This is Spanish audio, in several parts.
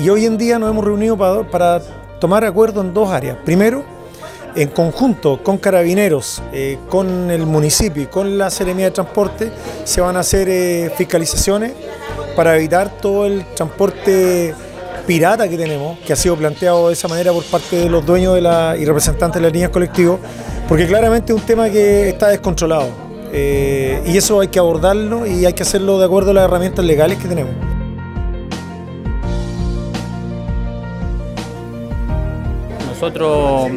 y hoy en día nos hemos reunido para, tomar acuerdo en dos áreas. Primero, en conjunto con carabineros, eh, con el municipio y con la Seremía de Transporte, se van a hacer eh, fiscalizaciones para evitar todo el transporte pirata que tenemos, que ha sido planteado de esa manera por parte de los dueños y representantes de las líneas colectivas, porque claramente es un tema que está descontrolado. Eh, y eso hay que abordarlo y hay que hacerlo de acuerdo a las herramientas legales que tenemos. Nosotros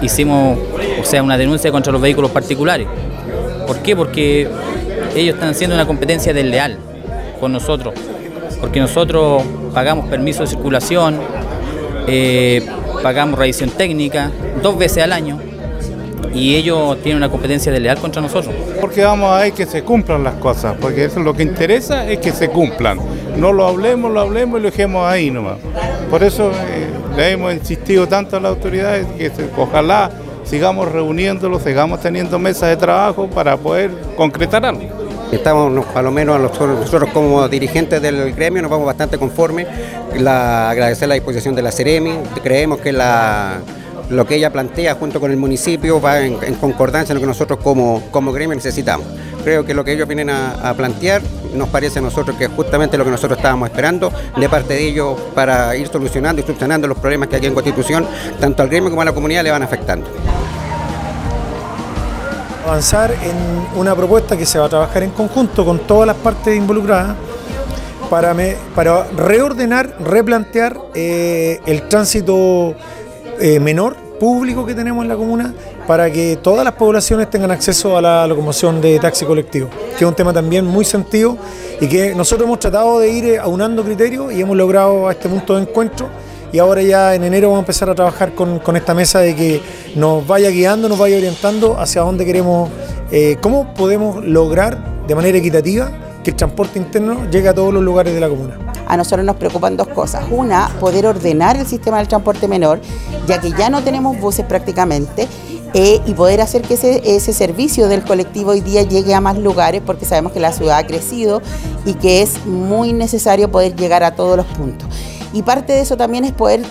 hicimos o sea, una denuncia contra los vehículos particulares. ¿Por qué? Porque ellos están haciendo una competencia desleal con nosotros. Porque nosotros pagamos permiso de circulación, eh, pagamos revisión técnica dos veces al año y ellos tienen una competencia desleal contra nosotros. Porque vamos a ver que se cumplan las cosas, porque eso es lo que interesa es que se cumplan. No lo hablemos, lo hablemos y lo dejemos ahí nomás. Por eso eh, le hemos insistido tanto a las autoridades que ojalá sigamos reuniéndolos, sigamos teniendo mesas de trabajo para poder concretar algo. Estamos, a lo menos nosotros, como dirigentes del gremio, nos vamos bastante conformes. Agradecer la disposición de la Ceremi. Creemos que lo que ella plantea junto con el municipio va en, concordancia con lo que nosotros como gremio necesitamos. Creo que lo que ellos vienen a, plantear nos parece a nosotros que es justamente lo que nosotros estábamos esperando de parte de ellos para ir solucionando y subsanando los problemas que aquí en Constitución, tanto al gremio como a la comunidad le van afectando. Avanzar en una propuesta que se va a trabajar en conjunto con todas las partes involucradas para, para reordenar, replantear eh, el tránsito eh, menor público que tenemos en la comuna para que todas las poblaciones tengan acceso a la locomoción de taxi colectivo, que es un tema también muy sentido y que nosotros hemos tratado de ir aunando criterios y hemos logrado a este punto de encuentro y ahora ya en enero vamos a empezar a trabajar con, esta mesa de que nos vaya guiando, nos vaya orientando hacia dónde queremos, eh, cómo podemos lograr de manera equitativa que el transporte interno llegue a todos los lugares de la comuna. A nosotros nos preocupan dos cosas. Una, poder ordenar el sistema del transporte menor, ya que ya no tenemos buses prácticamente, eh, y poder hacer que ese, ese, servicio del colectivo hoy día llegue a más lugares, porque sabemos que la ciudad ha crecido y que es muy necesario poder llegar a todos los puntos. Y parte de eso también es poder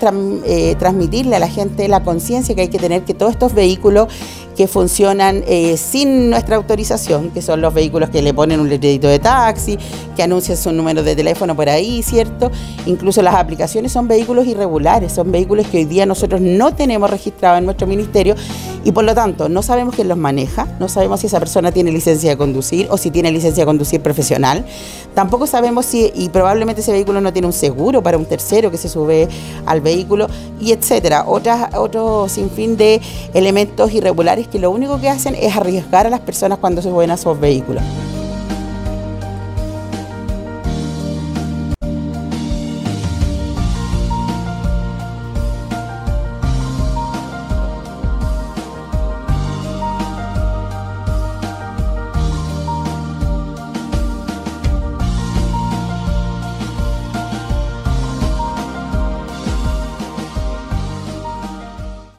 eh, transmitirle a la gente la conciencia que hay que tener que todos estos vehículos que funcionan eh, sin nuestra autorización, que son los vehículos que le ponen un letrerito de taxi, que anuncian su número de teléfono por ahí, ¿cierto? Incluso las aplicaciones son vehículos irregulares, son vehículos que hoy día nosotros no tenemos registrados en nuestro ministerio y por lo tanto no sabemos quién los maneja, no sabemos si esa persona tiene licencia de conducir o si tiene licencia de conducir profesional, tampoco sabemos si, y probablemente ese vehículo no tiene un seguro para un tercero que se sube al vehículo y etcétera, otras, otro sinfín de elementos irregulares que lo único que hacen es arriesgar a las personas cuando se suben a esos vehículos.